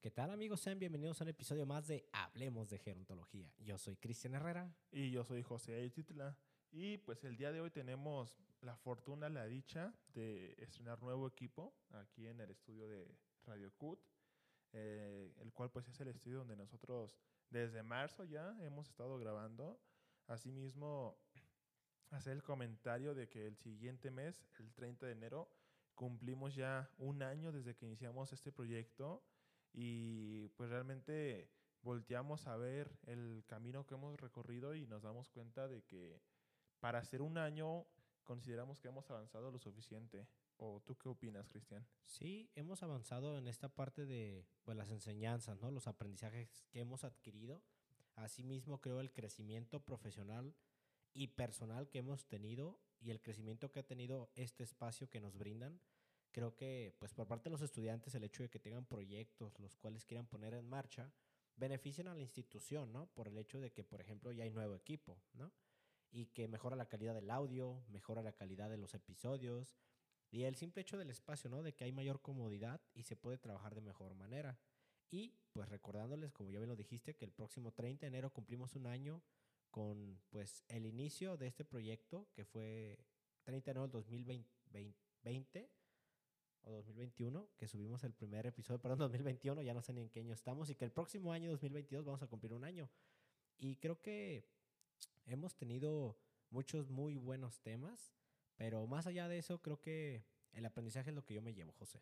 ¿Qué tal amigos? Sean bienvenidos a un episodio más de Hablemos de Gerontología. Yo soy Cristian Herrera. Y yo soy José Eititla. Y pues el día de hoy tenemos la fortuna, la dicha de estrenar nuevo equipo aquí en el estudio de Radio CUT, eh, el cual pues es el estudio donde nosotros desde marzo ya hemos estado grabando. Asimismo, hacer el comentario de que el siguiente mes, el 30 de enero, cumplimos ya un año desde que iniciamos este proyecto y pues realmente volteamos a ver el camino que hemos recorrido y nos damos cuenta de que para hacer un año consideramos que hemos avanzado lo suficiente. ¿O tú qué opinas, Cristian? Sí, hemos avanzado en esta parte de pues, las enseñanzas, ¿no? los aprendizajes que hemos adquirido. Asimismo, creo el crecimiento profesional y personal que hemos tenido y el crecimiento que ha tenido este espacio que nos brindan creo que pues por parte de los estudiantes el hecho de que tengan proyectos los cuales quieran poner en marcha benefician a la institución, ¿no? Por el hecho de que, por ejemplo, ya hay nuevo equipo, ¿no? Y que mejora la calidad del audio, mejora la calidad de los episodios y el simple hecho del espacio, ¿no? De que hay mayor comodidad y se puede trabajar de mejor manera. Y pues recordándoles, como ya bien lo dijiste, que el próximo 30 de enero cumplimos un año con pues el inicio de este proyecto que fue 30 de enero del 2020 o 2021, que subimos el primer episodio, perdón, 2021, ya no sé ni en qué año estamos, y que el próximo año, 2022, vamos a cumplir un año. Y creo que hemos tenido muchos muy buenos temas, pero más allá de eso, creo que el aprendizaje es lo que yo me llevo, José.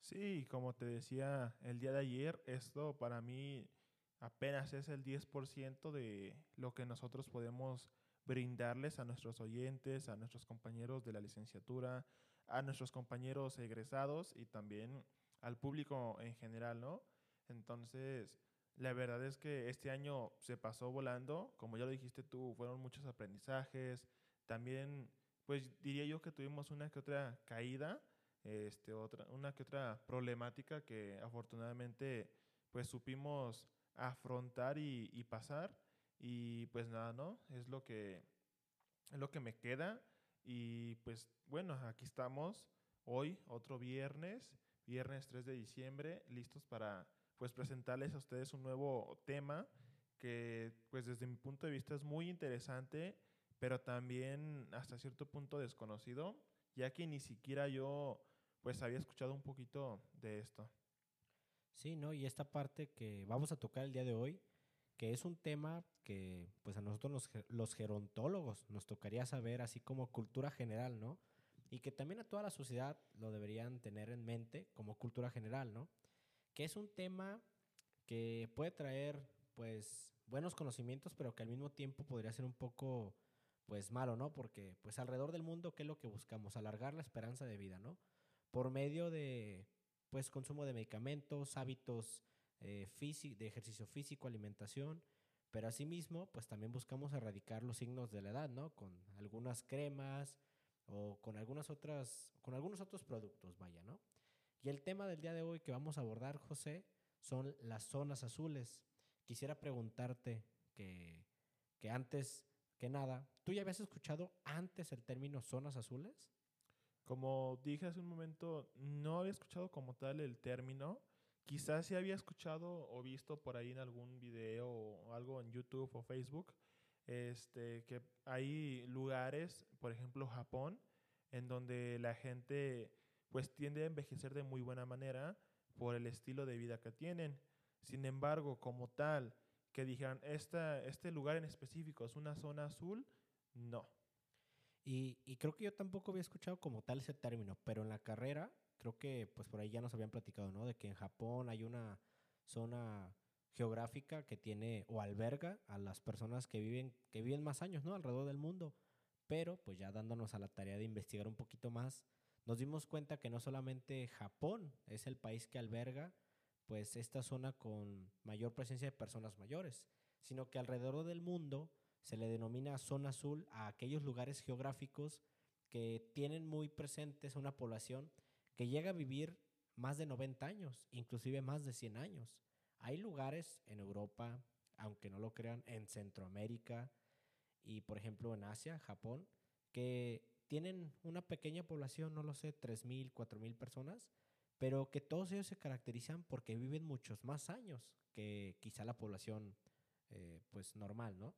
Sí, como te decía el día de ayer, esto para mí apenas es el 10% de lo que nosotros podemos brindarles a nuestros oyentes, a nuestros compañeros de la licenciatura, a nuestros compañeros egresados y también al público en general, ¿no? Entonces, la verdad es que este año se pasó volando, como ya lo dijiste tú, fueron muchos aprendizajes, también, pues diría yo que tuvimos una que otra caída, este, otra, una que otra problemática que afortunadamente pues supimos afrontar y, y pasar y pues nada, ¿no? Es lo que, es lo que me queda y pues bueno, aquí estamos hoy, otro viernes, viernes 3 de diciembre, listos para pues presentarles a ustedes un nuevo tema que pues desde mi punto de vista es muy interesante, pero también hasta cierto punto desconocido, ya que ni siquiera yo pues había escuchado un poquito de esto. Sí, ¿no? Y esta parte que vamos a tocar el día de hoy, que es un tema que pues a nosotros los, gerontólogos nos tocaría saber, así como cultura general, ¿no? Y que también a toda la sociedad lo deberían tener en mente como cultura general, ¿no? Que es un tema que puede traer pues buenos conocimientos, pero que al mismo tiempo podría ser un poco pues malo, ¿no? Porque pues alrededor del mundo, ¿qué es lo que buscamos? Alargar la esperanza de vida, ¿no? Por medio de pues consumo de medicamentos, hábitos eh, de ejercicio físico, alimentación, pero asimismo, pues también buscamos erradicar los signos de la edad, ¿no? Con algunas cremas o con algunas otras, con algunos otros productos, vaya, ¿no? Y el tema del día de hoy que vamos a abordar, José, son las zonas azules. Quisiera preguntarte que, que antes que nada, ¿tú ya habías escuchado antes el término zonas azules? Como dije hace un momento, no había escuchado como tal el término, Quizás se había escuchado o visto por ahí en algún video o algo en YouTube o Facebook, este, que hay lugares, por ejemplo Japón, en donde la gente pues tiende a envejecer de muy buena manera por el estilo de vida que tienen. Sin embargo, como tal, que dijeran, esta, este lugar en específico es una zona azul, no. Y, y creo que yo tampoco había escuchado como tal ese término, pero en la carrera creo que pues por ahí ya nos habían platicado, ¿no? De que en Japón hay una zona geográfica que tiene o alberga a las personas que viven, que viven más años, ¿no? Alrededor del mundo. Pero pues ya dándonos a la tarea de investigar un poquito más, nos dimos cuenta que no solamente Japón es el país que alberga pues esta zona con mayor presencia de personas mayores, sino que alrededor del mundo se le denomina zona azul a aquellos lugares geográficos que tienen muy presentes una población que llega a vivir más de 90 años, inclusive más de 100 años. Hay lugares en Europa, aunque no lo crean, en Centroamérica y por ejemplo en Asia, Japón, que tienen una pequeña población, no lo sé, 3.000, 4.000 personas, pero que todos ellos se caracterizan porque viven muchos más años que quizá la población eh, pues normal, ¿no?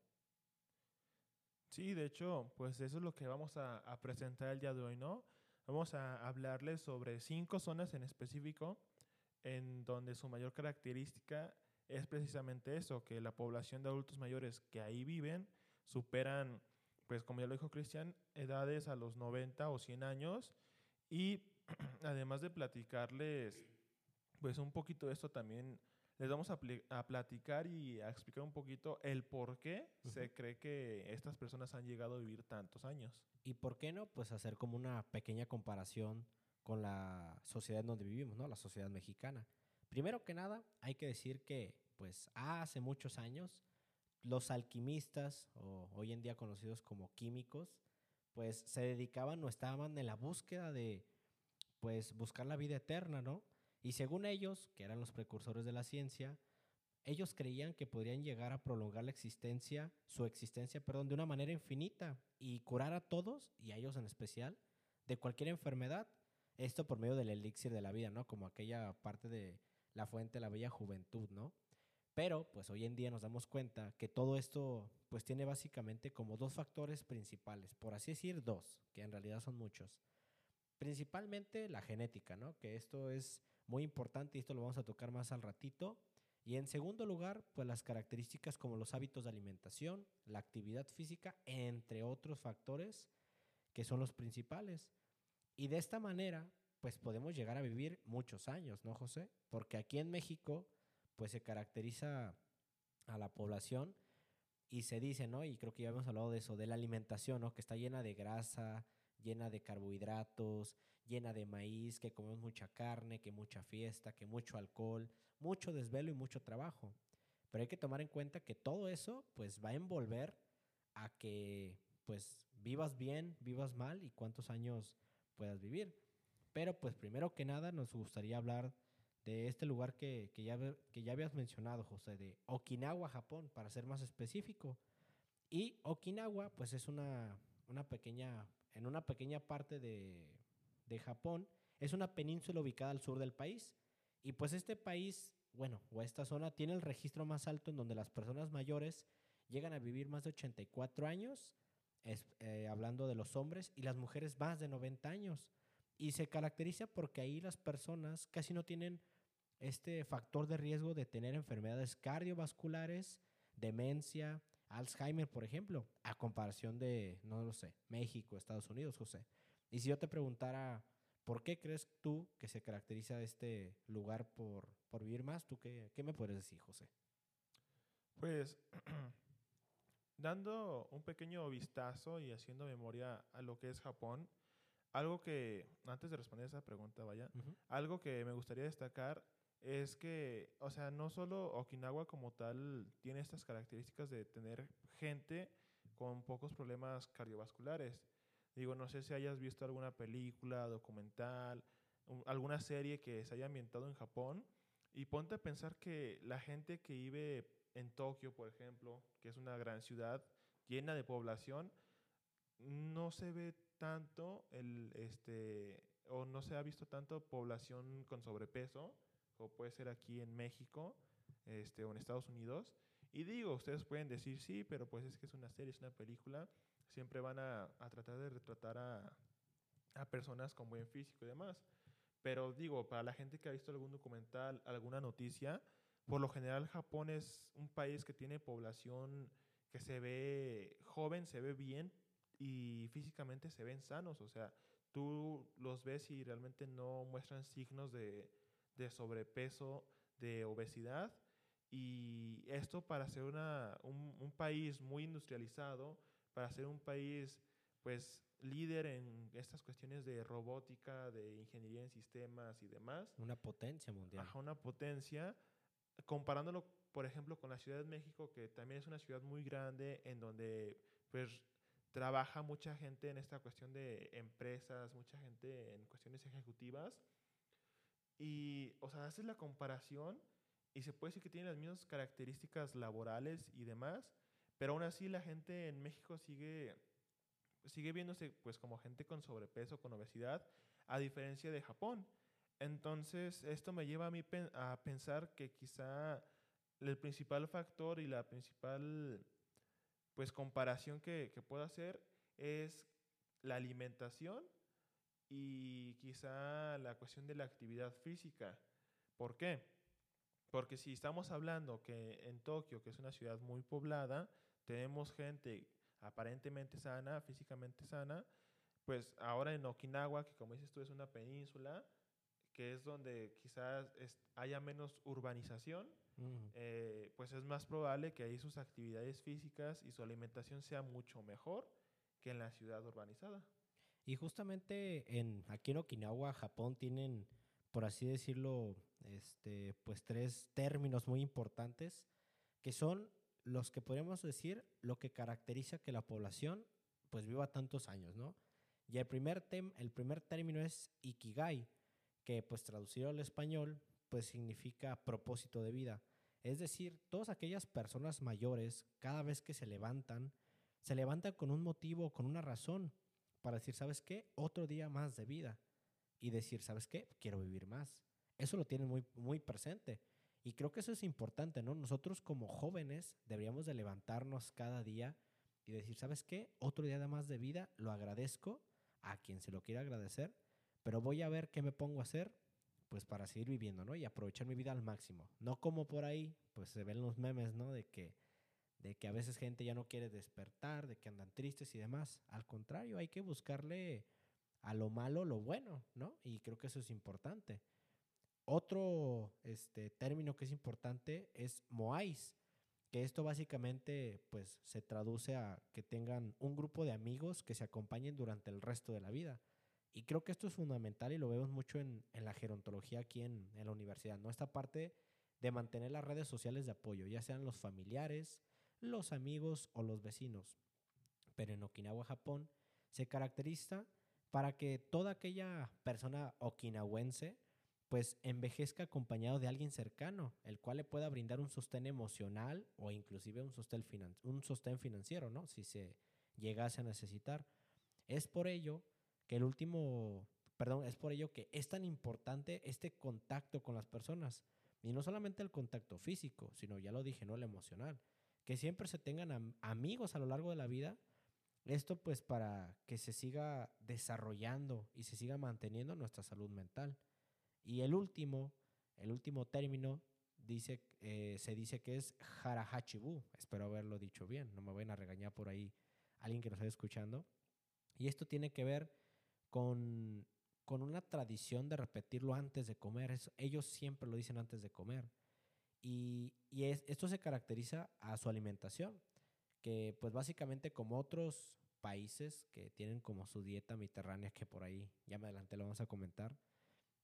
Sí, de hecho, pues eso es lo que vamos a, presentar el día de hoy, ¿no? Vamos a hablarles sobre cinco zonas en específico en donde su mayor característica es precisamente eso, que la población de adultos mayores que ahí viven superan, pues como ya lo dijo Cristian, edades a los 90 o 100 años y además de platicarles pues un poquito de esto también les vamos a, a, platicar y a explicar un poquito el por qué uh -huh. se cree que estas personas han llegado a vivir tantos años. Y por qué no, pues hacer como una pequeña comparación con la sociedad en donde vivimos, ¿no? La sociedad mexicana. Primero que nada, hay que decir que, pues, hace muchos años, los alquimistas, o hoy en día conocidos como químicos, pues se dedicaban o estaban en la búsqueda de, pues, buscar la vida eterna, ¿no? Y según ellos, que eran los precursores de la ciencia, ellos creían que podrían llegar a prolongar la existencia, su existencia, perdón, de una manera infinita y curar a todos, y a ellos en especial, de cualquier enfermedad. Esto por medio del elixir de la vida, ¿no? Como aquella parte de la fuente de la bella juventud, ¿no? Pero, pues hoy en día nos damos cuenta que todo esto, pues tiene básicamente como dos factores principales, por así decir, dos, que en realidad son muchos. Principalmente la genética, ¿no? Que esto es muy importante y esto lo vamos a tocar más al ratito. Y en segundo lugar, pues las características como los hábitos de alimentación, la actividad física, entre otros factores que son los principales. Y de esta manera, pues podemos llegar a vivir muchos años, ¿no, José? Porque aquí en México, pues se caracteriza a la población y se dice, ¿no? Y creo que ya hemos hablado de eso, de la alimentación, ¿no? Que está llena de grasa, llena de carbohidratos, llena de maíz, que comemos mucha carne, que mucha fiesta, que mucho alcohol, mucho desvelo y mucho trabajo. Pero hay que tomar en cuenta que todo eso pues va a envolver a que pues vivas bien, vivas mal y cuántos años puedas vivir. Pero pues primero que nada nos gustaría hablar de este lugar que, que, ya, que ya habías mencionado, José, de Okinawa, Japón, para ser más específico. Y Okinawa pues es una, una pequeña, en una pequeña parte de, de Japón, es una península ubicada al sur del país. Y pues este país, bueno, o esta zona tiene el registro más alto en donde las personas mayores llegan a vivir más de 84 años, es, eh, hablando de los hombres, y las mujeres más de 90 años. Y se caracteriza porque ahí las personas casi no tienen este factor de riesgo de tener enfermedades cardiovasculares, demencia, Alzheimer, por ejemplo, a comparación de, no lo sé, México, Estados Unidos, José. Y si yo te preguntara, ¿por qué crees tú que se caracteriza este lugar por, por vivir más? ¿Tú qué, qué me puedes decir, José? Pues dando un pequeño vistazo y haciendo memoria a lo que es Japón, algo que, antes de responder esa pregunta, vaya, uh -huh. algo que me gustaría destacar es que, o sea, no solo Okinawa como tal tiene estas características de tener gente con pocos problemas cardiovasculares. Digo, no sé si hayas visto alguna película, documental, un, alguna serie que se haya ambientado en Japón y ponte a pensar que la gente que vive en Tokio, por ejemplo, que es una gran ciudad llena de población, no se ve tanto el este o no se ha visto tanto población con sobrepeso como puede ser aquí en México este, o en Estados Unidos. Y digo, ustedes pueden decir sí, pero pues es que es una serie, es una película. Siempre van a, a tratar de retratar a, a, personas con buen físico y demás. Pero digo, para la gente que ha visto algún documental, alguna noticia, por lo general Japón es un país que tiene población que se ve joven, se ve bien y físicamente se ven sanos. O sea, tú los ves y realmente no muestran signos de, de sobrepeso, de obesidad. Y esto para ser una, un, un, país muy industrializado, para ser un país pues líder en estas cuestiones de robótica, de ingeniería en sistemas y demás. Una potencia mundial. Ajá, una potencia. Comparándolo, por ejemplo, con la Ciudad de México, que también es una ciudad muy grande en donde pues trabaja mucha gente en esta cuestión de empresas, mucha gente en cuestiones ejecutivas. Y, o sea, haces la comparación y se puede decir que tiene las mismas características laborales y demás, pero aún así la gente en México sigue, sigue viéndose pues como gente con sobrepeso, con obesidad, a diferencia de Japón. Entonces, esto me lleva a mí a pensar que quizá el principal factor y la principal pues comparación que, que puedo hacer es la alimentación y quizá la cuestión de la actividad física. ¿Por qué? Porque si estamos hablando que en Tokio, que es una ciudad muy poblada, tenemos gente aparentemente sana, físicamente sana, pues ahora en Okinawa, que como dices tú es una península, que es donde quizás haya menos urbanización, eh, pues es más probable que ahí sus actividades físicas y su alimentación sea mucho mejor que en la ciudad urbanizada. Y justamente en, aquí en Okinawa, Japón, tienen, por así decirlo, este, pues tres términos muy importantes que son los que podríamos decir lo que caracteriza que la población pues viva tantos años, ¿no? Y el primer, tem, el primer término es ikigai, que pues traducido al español pues significa propósito de vida. Es decir, todas aquellas personas mayores, cada vez que se levantan, se levantan con un motivo, con una razón, para decir, ¿sabes qué? Otro día más de vida. Y decir, ¿sabes qué? Quiero vivir más. Eso lo tienen muy, muy presente. Y creo que eso es importante, ¿no? Nosotros como jóvenes deberíamos de levantarnos cada día y decir, ¿sabes qué? Otro día más de vida, lo agradezco a quien se lo quiera agradecer, pero voy a ver qué me pongo a hacer pues para seguir viviendo, ¿no? Y aprovechar mi vida al máximo. No como por ahí, pues se ven los memes, ¿no? De que, de que a veces gente ya no quiere despertar, de que andan tristes y demás. Al contrario, hay que buscarle a lo malo lo bueno, ¿no? Y creo que eso es importante. Otro este, término que es importante es moais, que esto básicamente pues se traduce a que tengan un grupo de amigos que se acompañen durante el resto de la vida. Y creo que esto es fundamental y lo vemos mucho en, la gerontología aquí en, en, la universidad, ¿no? Esta parte de mantener las redes sociales de apoyo, ya sean los familiares, los amigos o los vecinos. Pero en Okinawa, Japón, se caracteriza para que toda aquella persona okinawense pues envejezca acompañado de alguien cercano, el cual le pueda brindar un sostén emocional o inclusive un sostén, un sostén financiero, ¿no? Si se llegase a necesitar. Es por ello que el último, perdón, es por ello que es tan importante este contacto con las personas. Y no solamente el contacto físico, sino ya lo dije, no el emocional. Que siempre se tengan amigos a lo largo de la vida. Esto pues para que se siga desarrollando y se siga manteniendo nuestra salud mental. Y el último, el último término dice, eh, se dice que es harahachibu. Espero haberlo dicho bien, no me vayan a regañar por ahí alguien que nos esté escuchando. Y esto tiene que ver con, con una tradición de repetirlo antes de comer. ellos siempre lo dicen antes de comer. Y, y esto se caracteriza a su alimentación, que pues básicamente como otros países que tienen como su dieta mediterránea, que por ahí ya me adelante lo vamos a comentar,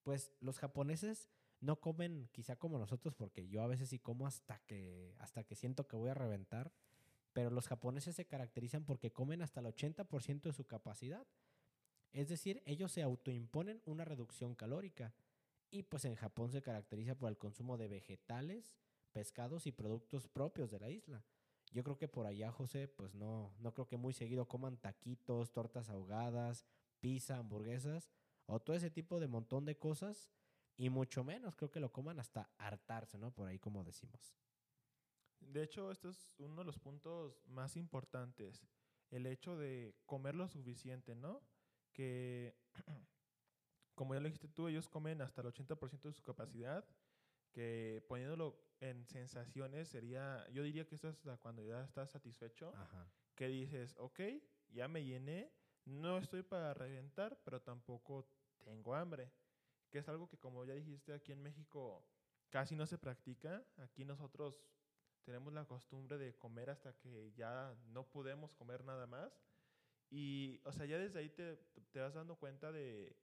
pues los japoneses no comen quizá como nosotros, porque yo a veces sí como hasta que, hasta que siento que voy a reventar, pero los japoneses se caracterizan porque comen hasta el 80% de su capacidad. Es decir, ellos se autoimponen una reducción calórica. Y pues en Japón se caracteriza por el consumo de vegetales, pescados y productos propios de la isla. Yo creo que por allá, José, pues no, no creo que muy seguido coman taquitos, tortas ahogadas, pizza, hamburguesas o todo ese tipo de montón de cosas. Y mucho menos creo que lo coman hasta hartarse, ¿no? Por ahí como decimos. De hecho, esto es uno de los puntos más importantes. El hecho de comer lo suficiente, ¿no? que, como ya lo dijiste tú, ellos comen hasta el 80% de su capacidad, que poniéndolo en sensaciones sería, yo diría que eso es cuando ya estás satisfecho, que dices, ok, ya me llené, no estoy para reventar, pero tampoco tengo hambre, que es algo que como ya dijiste aquí en México casi no se practica, aquí nosotros tenemos la costumbre de comer hasta que ya no podemos comer nada más y, o sea, ya desde ahí te, te vas dando cuenta de,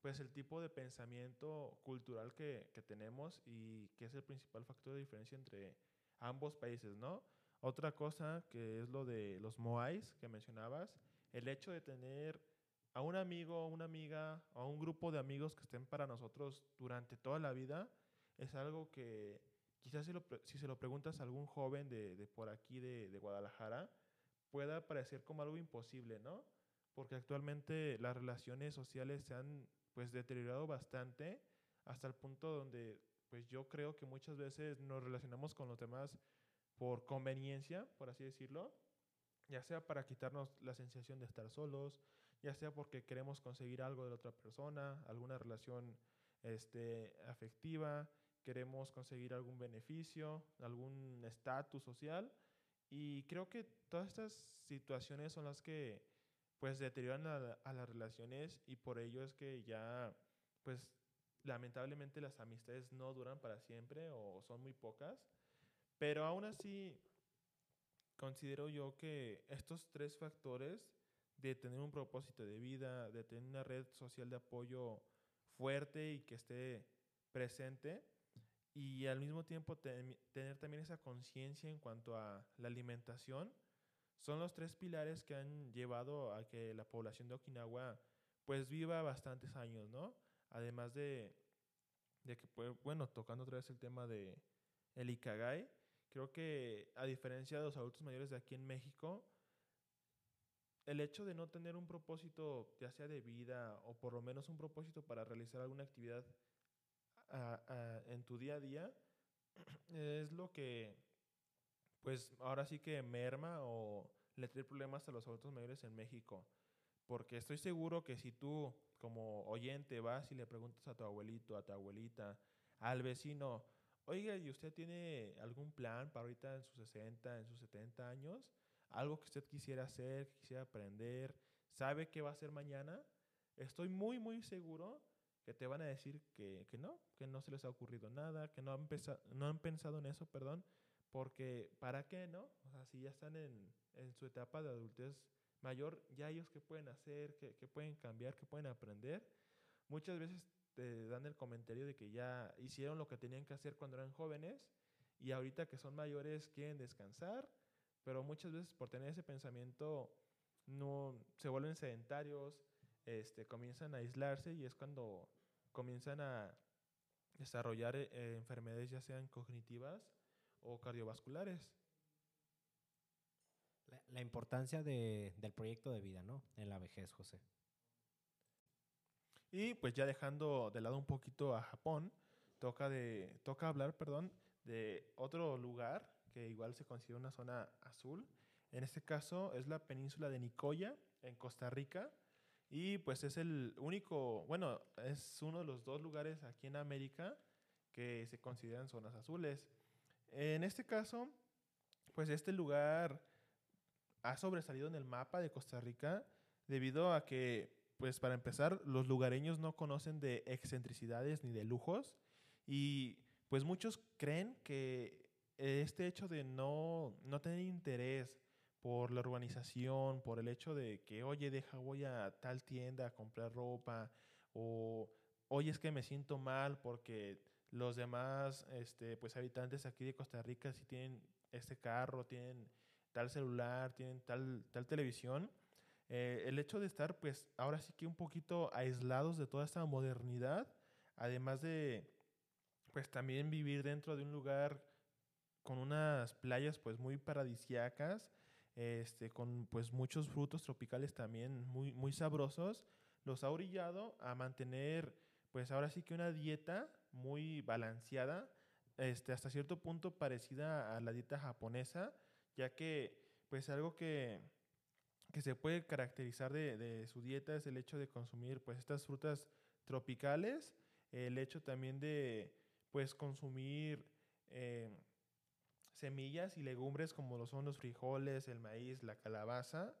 pues, el tipo de pensamiento cultural que, que, tenemos y que es el principal factor de diferencia entre ambos países, ¿no? Otra cosa que es lo de los moais que mencionabas, el hecho de tener a un amigo, una amiga, a un grupo de amigos que estén para nosotros durante toda la vida, es algo que quizás si se lo preguntas a algún joven de, de por aquí, de, de Guadalajara, pueda parecer como algo imposible, ¿no? Porque actualmente las relaciones sociales se han pues deteriorado bastante hasta el punto donde pues yo creo que muchas veces nos relacionamos con los demás por conveniencia, por así decirlo, ya sea para quitarnos la sensación de estar solos, ya sea porque queremos conseguir algo de la otra persona, alguna relación este, afectiva, queremos conseguir algún beneficio, algún estatus social. Y creo que todas estas situaciones son las que pues deterioran a, las relaciones y por ello es que ya pues lamentablemente las amistades no duran para siempre o son muy pocas. Pero aún así considero yo que estos tres factores de tener un propósito de vida, de tener una red social de apoyo fuerte y que esté presente y al mismo tiempo tener también esa conciencia en cuanto a la alimentación, son los tres pilares que han llevado a que la población de Okinawa pues viva bastantes años, ¿no? Además de, de que, pues, bueno, tocando otra vez el tema de el Ikagai, creo que a diferencia de los adultos mayores de aquí en México, el hecho de no tener un propósito, ya sea de vida o por lo menos un propósito para realizar alguna actividad en tu día a día, es lo que, pues ahora sí que merma o le trae problemas a los adultos mayores en México. Porque estoy seguro que si tú como oyente vas y le preguntas a tu abuelito, a tu abuelita, al vecino, oiga, ¿y usted tiene algún plan para ahorita en sus 60, en sus 70 años? algo que usted quisiera hacer, quisiera aprender, sabe qué va a hacer mañana, estoy muy, muy seguro que te van a decir que, que no, que no se les ha ocurrido nada, que no han, no han pensado en eso, perdón, porque ¿para qué no? O sea, si ya están en, en su etapa de adultez mayor, ya ellos qué pueden hacer, qué, qué pueden cambiar, qué pueden aprender. Muchas veces te dan el comentario de que ya hicieron lo que tenían que hacer cuando eran jóvenes y ahorita que son mayores quieren descansar pero muchas veces por tener ese pensamiento no se vuelven sedentarios, este, comienzan a aislarse y es cuando comienzan a desarrollar eh, enfermedades ya sean cognitivas o cardiovasculares. La, la importancia de, del proyecto de vida, ¿no? En la vejez, José. Y pues ya dejando de lado un poquito a Japón, toca, de, toca hablar, perdón, de otro lugar que igual se considera una zona azul. En este caso es la península de Nicoya, en Costa Rica. Y pues es el único, bueno, es uno de los dos lugares aquí en América que se consideran zonas azules. En este caso, pues este lugar ha sobresalido en el mapa de Costa Rica debido a que, pues para empezar, los lugareños no conocen de excentricidades ni de lujos y pues muchos creen que este hecho de no, no tener interés por la urbanización, por el hecho de que, oye, deja, voy a tal tienda a comprar ropa, o, oye, es que me siento mal porque los demás este, pues, habitantes aquí de Costa Rica sí tienen este carro, tienen tal celular, tienen tal, tal televisión. Eh, el hecho de estar, pues, ahora sí que un poquito aislados de toda esta modernidad, además de, pues, también vivir dentro de un lugar con unas playas pues muy paradisiacas, este, con pues muchos frutos tropicales también muy, muy sabrosos, los ha orillado a mantener pues ahora sí que una dieta muy balanceada, este, hasta cierto punto parecida a la dieta japonesa, ya que pues algo que, que se puede caracterizar de, de, su dieta es el hecho de consumir pues estas frutas tropicales, el hecho también de pues consumir eh, semillas y legumbres como lo son los frijoles, el maíz, la calabaza,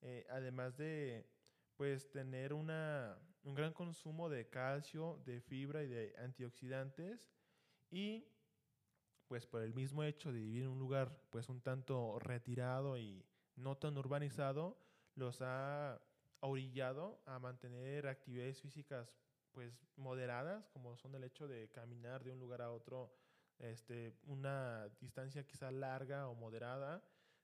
eh, además de pues tener una, un gran consumo de calcio, de fibra y de antioxidantes y pues por el mismo hecho de vivir en un lugar pues un tanto retirado y no tan urbanizado, los ha orillado a mantener actividades físicas pues moderadas, como son el hecho de caminar de un lugar a otro este, una distancia quizá larga o moderada.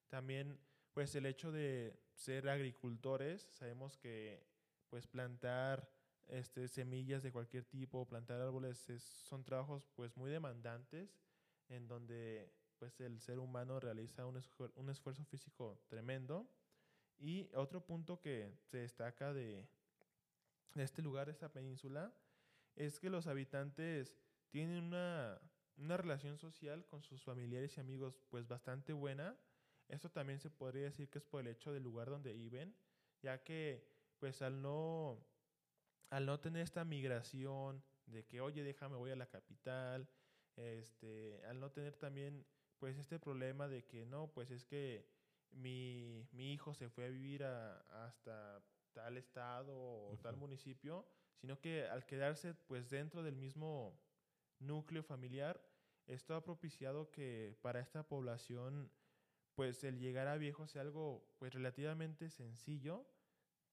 También pues el hecho de ser agricultores, sabemos que pues plantar este, semillas de cualquier tipo, plantar árboles son trabajos pues muy demandantes en donde pues el ser humano realiza un, un esfuerzo físico tremendo. Y otro punto que se destaca de, este lugar, de esta península, es que los habitantes tienen una, una relación social con sus familiares y amigos pues bastante buena. Esto también se podría decir que es por el hecho del lugar donde viven, ya que pues al no, al no tener esta migración de que, oye, déjame, voy a la capital, este, al no tener también pues este problema de que no, pues es que mi, mi hijo se fue a vivir a, hasta tal estado o tal municipio, sino que al quedarse pues dentro del mismo núcleo familiar, esto ha propiciado que para esta población pues el llegar a viejo sea algo pues relativamente sencillo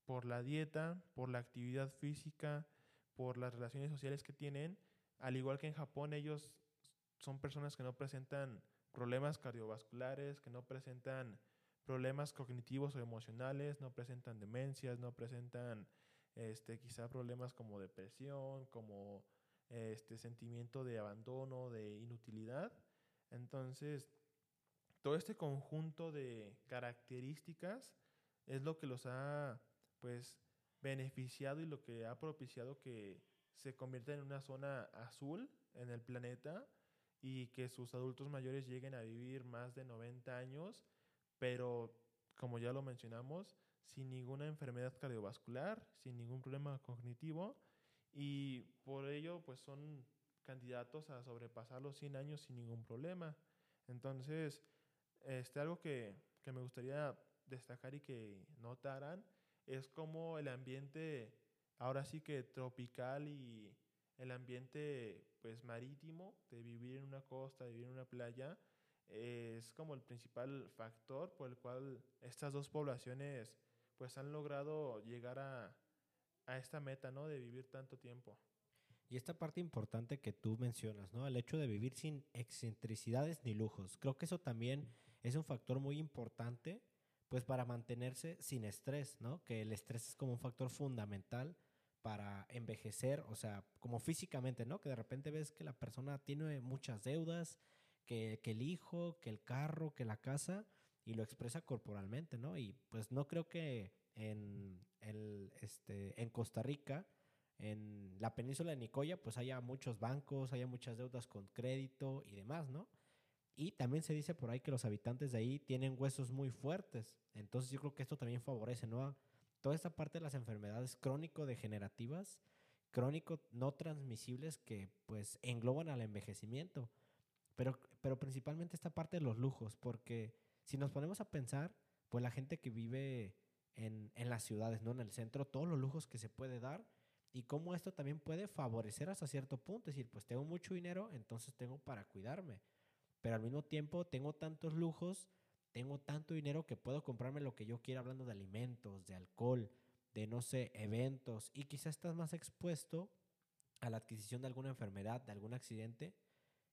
por la dieta, por la actividad física, por las relaciones sociales que tienen, al igual que en Japón ellos son personas que no presentan problemas cardiovasculares, que no presentan problemas cognitivos o emocionales, no presentan demencias, no presentan este, quizá problemas como depresión, como este sentimiento de abandono, de inutilidad. Entonces, todo este conjunto de características es lo que los ha pues beneficiado y lo que ha propiciado que se convierta en una zona azul en el planeta y que sus adultos mayores lleguen a vivir más de 90 años, pero como ya lo mencionamos, sin ninguna enfermedad cardiovascular, sin ningún problema cognitivo y por ello pues son candidatos a sobrepasar los 100 años sin ningún problema. Entonces, este, algo que, que me gustaría destacar y que notaran es como el ambiente, ahora sí que tropical y el ambiente pues marítimo, de vivir en una costa, de vivir en una playa, es como el principal factor por el cual estas dos poblaciones pues han logrado llegar a, a esta meta, ¿no? De vivir tanto tiempo. Y esta parte importante que tú mencionas, ¿no? El hecho de vivir sin excentricidades ni lujos. Creo que eso también es un factor muy importante, pues para mantenerse sin estrés, ¿no? Que el estrés es como un factor fundamental para envejecer, o sea, como físicamente, ¿no? Que de repente ves que la persona tiene muchas deudas, que, el hijo, que el carro, que la casa, y lo expresa corporalmente, ¿no? Y pues no creo que en, el, este, en Costa Rica, en la península de Nicoya, pues haya muchos bancos, haya muchas deudas con crédito y demás, ¿no? Y también se dice por ahí que los habitantes de ahí tienen huesos muy fuertes. Entonces yo creo que esto también favorece, ¿no? Toda esta parte de las enfermedades crónico-degenerativas, crónico no transmisibles que pues engloban al envejecimiento. Pero, pero principalmente esta parte de los lujos, porque si nos ponemos a pensar, pues la gente que vive en, en las ciudades, ¿no? En el centro, todos los lujos que se puede dar y cómo esto también puede favorecer hasta cierto punto. Es decir, pues tengo mucho dinero, entonces tengo para cuidarme. Pero al mismo tiempo tengo tantos lujos, tengo tanto dinero que puedo comprarme lo que yo quiera hablando de alimentos, de alcohol, de no sé, eventos. Y quizás estás más expuesto a la adquisición de alguna enfermedad, de algún accidente,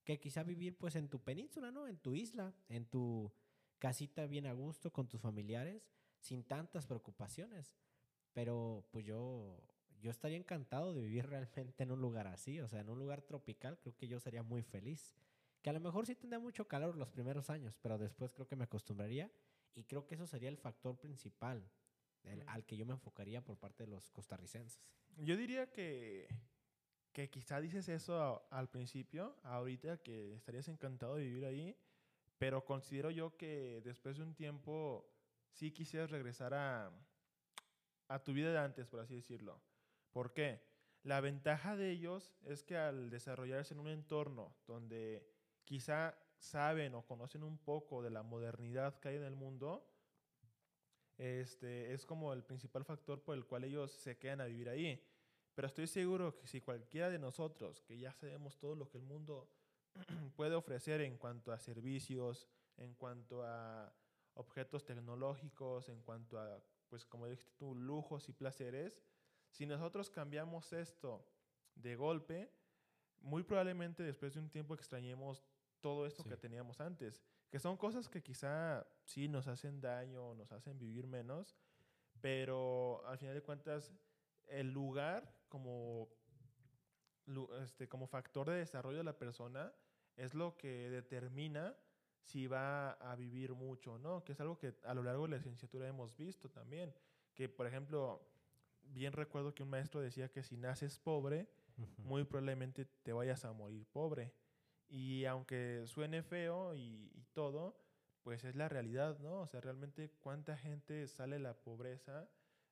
que quizá vivir pues en tu península, ¿no? En tu isla, en tu casita bien a gusto con tus familiares sin tantas preocupaciones. Pero pues yo, yo estaría encantado de vivir realmente en un lugar así, o sea, en un lugar tropical, creo que yo sería muy feliz. Que a lo mejor sí tendría mucho calor los primeros años, pero después creo que me acostumbraría y creo que eso sería el factor principal al que yo me enfocaría por parte de los costarricenses. Yo diría que, que quizá dices eso al principio, ahorita que estarías encantado de vivir ahí, pero considero yo que después de un tiempo si quisieras regresar a, a tu vida de antes, por así decirlo. ¿Por qué? La ventaja de ellos es que al desarrollarse en un entorno donde quizá saben o conocen un poco de la modernidad que hay en el mundo, este, es como el principal factor por el cual ellos se quedan a vivir ahí. Pero estoy seguro que si cualquiera de nosotros, que ya sabemos todo lo que el mundo puede ofrecer en cuanto a servicios, en cuanto a objetos tecnológicos, en cuanto a, pues como dijiste tú, lujos y placeres, si nosotros cambiamos esto de golpe, muy probablemente después de un tiempo extrañemos todo esto que teníamos antes, que son cosas que quizá sí nos hacen daño, nos hacen vivir menos, pero al final de cuentas el lugar como, este, como factor de desarrollo de la persona es lo que determina si va a vivir mucho no, que es algo que a lo largo de la licenciatura hemos visto también, que por ejemplo, bien recuerdo que un maestro decía que si naces pobre, muy probablemente te vayas a morir pobre. Y aunque suene feo y, todo, pues es la realidad, ¿no? O sea, realmente cuánta gente sale de la pobreza,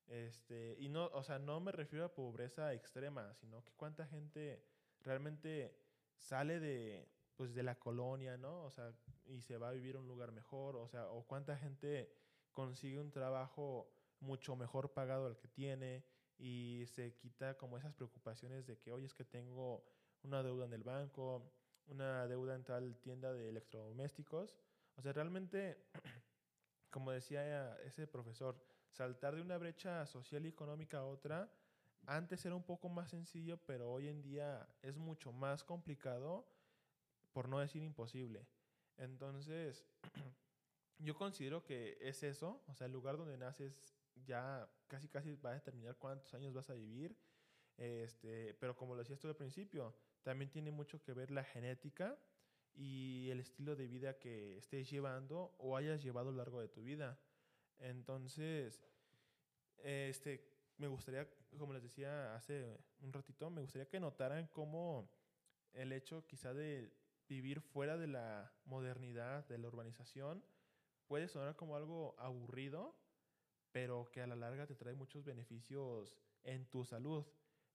este, y no, o sea, no me refiero a pobreza extrema, sino que cuánta gente realmente sale de, pues, de la colonia, ¿no? O sea, y se va a vivir a un lugar mejor, o sea, o cuánta gente consigue un trabajo mucho mejor pagado al que tiene y se quita como esas preocupaciones de que, oye, es que tengo una deuda en el banco, una deuda en tal tienda de electrodomésticos. O sea, realmente, como decía ese profesor, saltar de una brecha social y económica a otra, antes era un poco más sencillo, pero hoy en día es mucho más complicado, por no decir imposible. Entonces, yo considero que es eso, o sea, el lugar donde naces ya casi casi va a determinar cuántos años vas a vivir, este, pero como lo decías tú al principio, también tiene mucho que ver la genética y el estilo de vida que estés llevando o hayas llevado a lo largo de tu vida. Entonces, este, me gustaría, como les decía hace un ratito, me gustaría que notaran cómo el hecho quizá de vivir fuera de la modernidad, de la urbanización, puede sonar como algo aburrido, pero que a la larga te trae muchos beneficios en tu salud.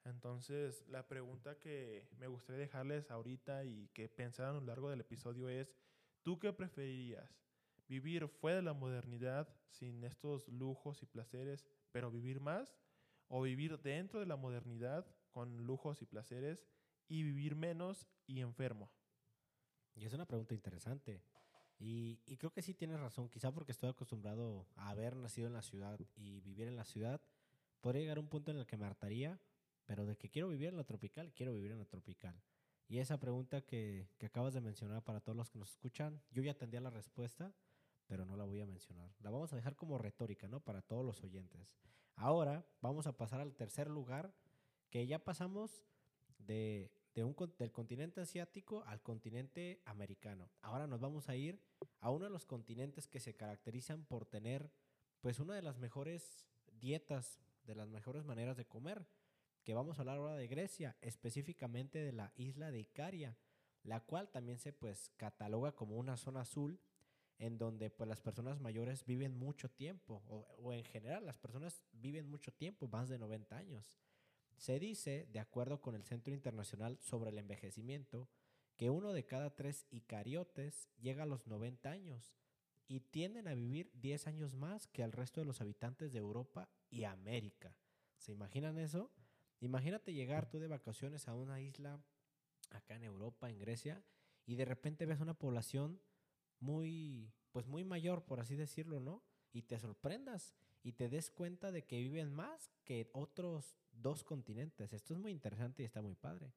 Entonces, la pregunta que me gustaría dejarles ahorita y que pensaran a lo largo del episodio es, ¿tú qué preferirías? ¿Vivir fuera de la modernidad sin estos lujos y placeres, pero vivir más? ¿O vivir dentro de la modernidad con lujos y placeres y vivir menos y enfermo? Y es una pregunta interesante. Y, creo que sí tienes razón, quizá porque estoy acostumbrado a haber nacido en la ciudad y vivir en la ciudad, podría llegar a un punto en el que me hartaría, pero de que quiero vivir en la tropical, quiero vivir en la tropical. Y esa pregunta que, que acabas de mencionar para todos los que nos escuchan, yo ya tendría la respuesta, pero no la voy a mencionar. La vamos a dejar como retórica, ¿no? Para todos los oyentes. Ahora vamos a pasar al tercer lugar, que ya pasamos de de un, del continente asiático al continente americano. Ahora nos vamos a ir a uno de los continentes que se caracterizan por tener pues una de las mejores dietas, de las mejores maneras de comer, que vamos a hablar ahora de Grecia, específicamente de la isla de Icaria, la cual también se pues cataloga como una zona azul en donde pues las personas mayores viven mucho tiempo o, o en general las personas viven mucho tiempo, más de 90 años. Se dice, de acuerdo con el Centro Internacional sobre el Envejecimiento, que uno de cada tres icariotes llega a los 90 años y tienden a vivir 10 años más que el resto de los habitantes de Europa y América. ¿Se imaginan eso? Imagínate llegar tú de vacaciones a una isla acá en Europa, en Grecia, y de repente ves una población muy, pues muy mayor, por así decirlo, ¿no? Y te sorprendas y te des cuenta de que viven más que otros dos continentes. Esto es muy interesante y está muy padre.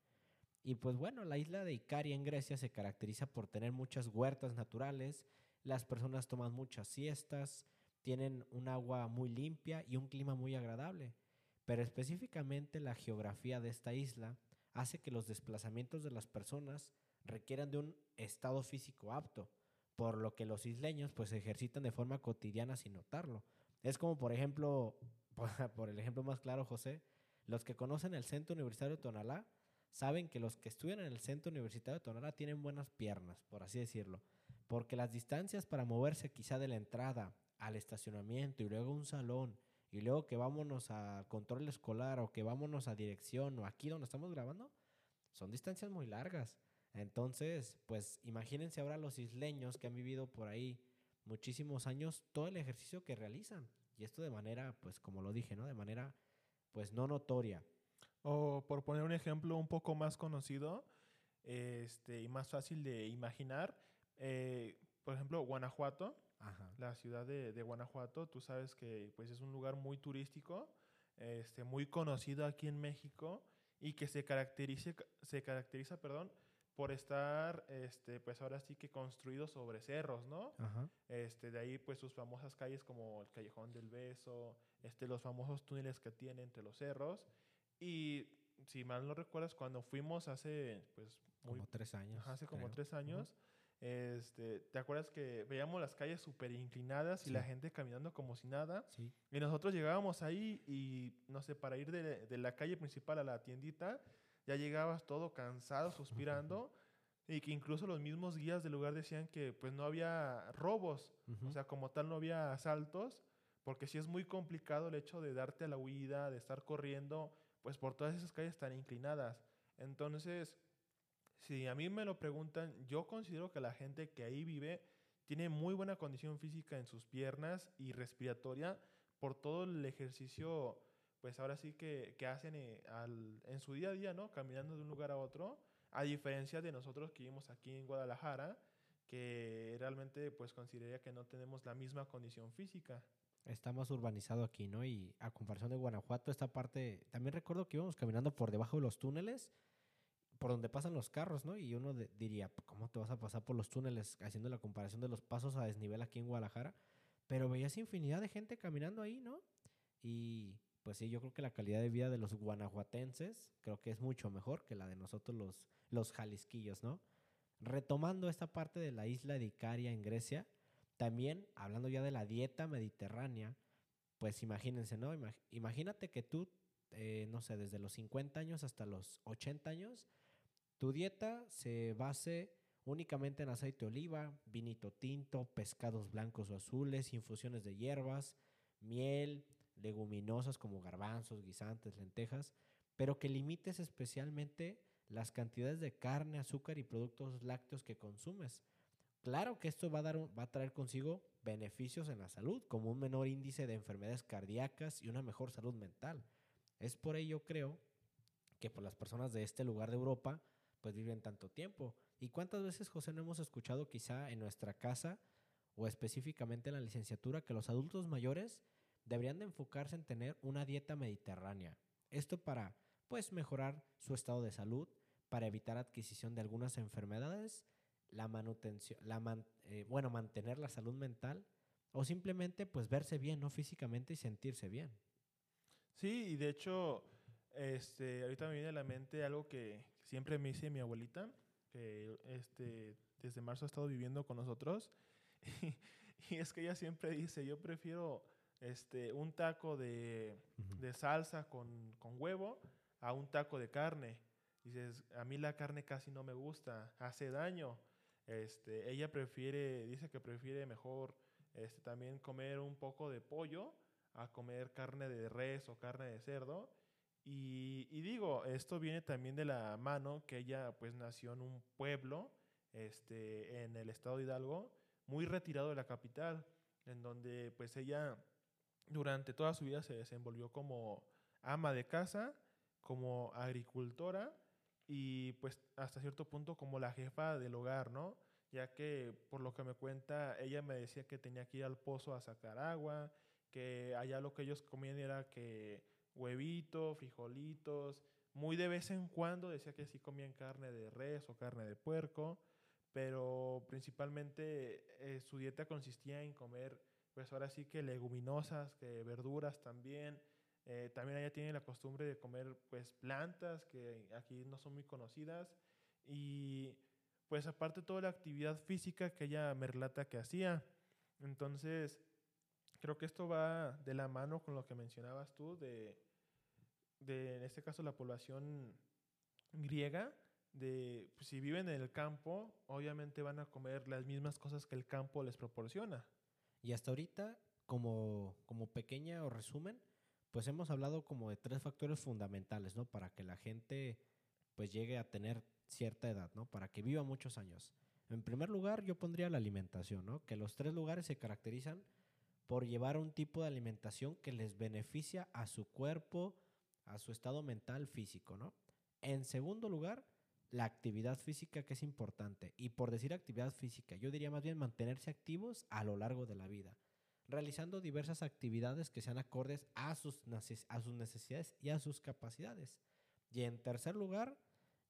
Y pues bueno, la isla de Icaria en Grecia se caracteriza por tener muchas huertas naturales, las personas toman muchas siestas, tienen un agua muy limpia y un clima muy agradable. Pero específicamente la geografía de esta isla hace que los desplazamientos de las personas requieran de un estado físico apto, por lo que los isleños pues ejercitan de forma cotidiana sin notarlo. Es como por ejemplo, por el ejemplo más claro, José, los que conocen el Centro Universitario de Tonalá saben que los que estudian en el Centro Universitario de Tonalá tienen buenas piernas, por así decirlo, porque las distancias para moverse quizá de la entrada al estacionamiento y luego un salón y luego que vámonos a control escolar o que vámonos a dirección o aquí donde estamos grabando, son distancias muy largas. Entonces, pues imagínense ahora los isleños que han vivido por ahí muchísimos años todo el ejercicio que realizan. Y esto de manera, pues como lo dije, ¿no? De manera pues no notoria. O por poner un ejemplo un poco más conocido este, y más fácil de imaginar, eh, por ejemplo, Guanajuato, la ciudad de, de, Guanajuato, tú sabes que pues, es un lugar muy turístico, este, muy conocido aquí en México y que se caracteriza, se caracteriza perdón, por estar, este, pues ahora sí que construido sobre cerros, ¿no? Este, de ahí, pues sus famosas calles como el Callejón del Beso, este, los famosos túneles que tiene entre los cerros. Y si mal no recuerdas, cuando fuimos hace, pues... como tres años. Hace como tres años. Este, ¿Te acuerdas que veíamos las calles súper inclinadas y la gente caminando como si nada? Sí. Y nosotros llegábamos ahí y, no sé, para ir de, de la calle principal a la tiendita, ya llegabas todo cansado, suspirando, y que incluso los mismos guías del lugar decían que pues no había robos, o sea, como tal no había asaltos, porque sí es muy complicado el hecho de darte a la huida, de estar corriendo, pues por todas esas calles tan inclinadas. Entonces, si a mí me lo preguntan, yo considero que la gente que ahí vive tiene muy buena condición física en sus piernas y respiratoria por todo el ejercicio, pues ahora sí que, que hacen eh, en su día a día, ¿no? Caminando de un lugar a otro, a diferencia de nosotros que vivimos aquí en Guadalajara, que realmente pues consideraría que no tenemos la misma condición física. Está más urbanizado aquí, ¿no? Y a comparación de Guanajuato, esta parte, también recuerdo que íbamos caminando por debajo de los túneles por donde pasan los carros, ¿no? Y uno diría, ¿cómo te vas a pasar por los túneles haciendo la comparación de los pasos a desnivel aquí en Guadalajara? Pero veías infinidad de gente caminando ahí, ¿no? Y pues sí, yo creo que la calidad de vida de los guanajuatenses creo que es mucho mejor que la de nosotros los, los jalisquillos, ¿no? Retomando esta parte de la isla de Icaria en Grecia, también hablando ya de la dieta mediterránea, pues imagínense, ¿no? Imagínate que tú, eh, no sé, desde los 50 años hasta los 80 años, tu dieta se base únicamente en aceite de oliva, vinito tinto, pescados blancos o azules, infusiones de hierbas, miel, leguminosas como garbanzos, guisantes, lentejas, pero que limites especialmente las cantidades de carne, azúcar y productos lácteos que consumes. Claro que esto va a, dar va a traer consigo beneficios en la salud, como un menor índice de enfermedades cardíacas y una mejor salud mental. Es por ello creo que por las personas de este lugar de Europa pues viven tanto tiempo. ¿Y cuántas veces, José, no hemos escuchado quizá en nuestra casa o específicamente en la licenciatura que los adultos mayores deberían de enfocarse en tener una dieta mediterránea? Esto para pues mejorar su estado de salud, para evitar adquisición de algunas enfermedades, la manutención, la eh, bueno, mantener la salud mental o simplemente pues verse bien, no físicamente y sentirse bien. Sí, y de hecho, este, ahorita me viene a la mente algo que, siempre me dice mi abuelita, que este, desde marzo ha estado viviendo con nosotros. Y, es que ella siempre dice, yo prefiero este, un taco de, de salsa con, con, huevo a un taco de carne. Dices, a mí la carne casi no me gusta, hace daño. Este, ella prefiere, dice que prefiere mejor este, también comer un poco de pollo a comer carne de res o carne de cerdo. Y, digo, esto viene también de la mano que ella pues nació en un pueblo este, en el estado de Hidalgo, muy retirado de la capital, en donde pues ella durante toda su vida se desenvolvió como ama de casa, como agricultora y pues hasta cierto punto como la jefa del hogar, ¿no? Ya que por lo que me cuenta, ella me decía que tenía que ir al pozo a sacar agua, que allá lo que ellos comían era que huevito, frijolitos. Muy de vez en cuando decía que sí comían carne de res o carne de puerco, pero principalmente eh, su dieta consistía en comer, pues ahora sí que leguminosas, verduras también. Eh, también ella tiene la costumbre de comer pues plantas que aquí no son muy conocidas y pues aparte toda la actividad física que ella me relata que hacía. Entonces, creo que esto va de la mano con lo que mencionabas tú de, de en este caso, la población griega, de pues, si viven en el campo, obviamente van a comer las mismas cosas que el campo les proporciona. Y hasta ahorita, como, como pequeña o resumen, pues hemos hablado como de tres factores fundamentales, ¿no? Para que la gente pues llegue a tener cierta edad, ¿no? Para que viva muchos años. En primer lugar, yo pondría la alimentación, ¿no? Que los tres lugares se caracterizan por llevar un tipo de alimentación que les beneficia a su cuerpo, a su estado mental, físico, ¿no? En segundo lugar, la actividad física que es importante. Y por decir actividad física, yo diría más bien mantenerse activos a lo largo de la vida, realizando diversas actividades que sean acordes a sus, necesidades y a sus capacidades. Y en tercer lugar,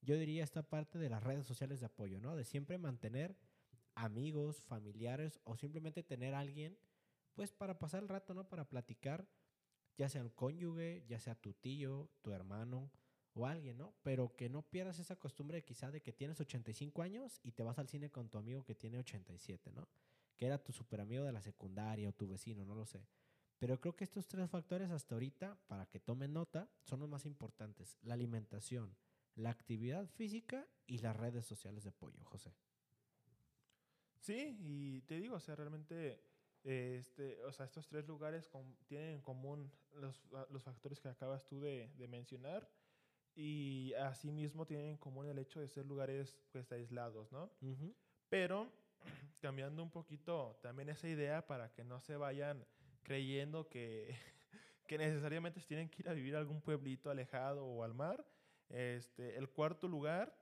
yo diría esta parte de las redes sociales de apoyo, ¿no? De siempre mantener amigos, familiares o simplemente tener alguien, pues para pasar el rato, ¿no? Para platicar ya sea un cónyuge, ya sea tu tío, tu hermano o alguien, ¿no? Pero que no pierdas esa costumbre quizá de que tienes 85 años y te vas al cine con tu amigo que tiene 87, ¿no? Que era tu super amigo de la secundaria o tu vecino, no lo sé. Pero creo que estos tres factores hasta ahorita, para que tomen nota, son los más importantes. La alimentación, la actividad física y las redes sociales de apoyo, José. Sí, y te digo, o sea, realmente este, o sea, estos tres lugares tienen en común los, los, factores que acabas tú de, de, mencionar y asimismo tienen en común el hecho de ser lugares pues aislados, ¿no? Pero cambiando un poquito también esa idea para que no se vayan creyendo que, que necesariamente tienen que ir a vivir a algún pueblito alejado o al mar. Este, el cuarto lugar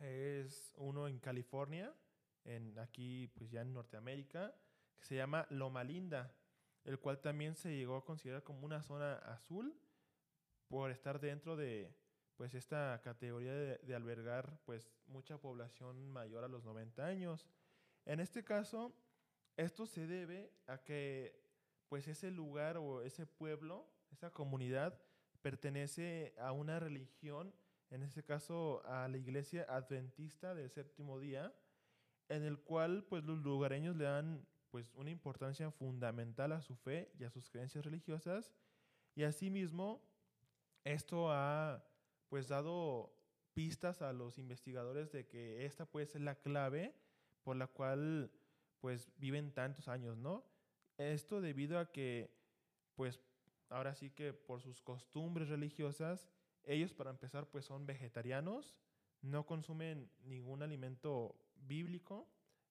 es uno en California, en, aquí pues ya en Norteamérica que se llama Loma Linda, el cual también se llegó a considerar como una zona azul por estar dentro de pues esta categoría de, albergar pues mucha población mayor a los 90 años. En este caso, esto se debe a que pues ese lugar o ese pueblo, esa comunidad pertenece a una religión, en este caso a la iglesia adventista del séptimo día, en el cual pues los lugareños le dan pues una importancia fundamental a su fe y a sus creencias religiosas y asimismo esto ha pues dado pistas a los investigadores de que esta puede ser la clave por la cual pues viven tantos años, ¿no? Esto debido a que pues ahora sí que por sus costumbres religiosas ellos para empezar pues son vegetarianos, no consumen ningún alimento bíblico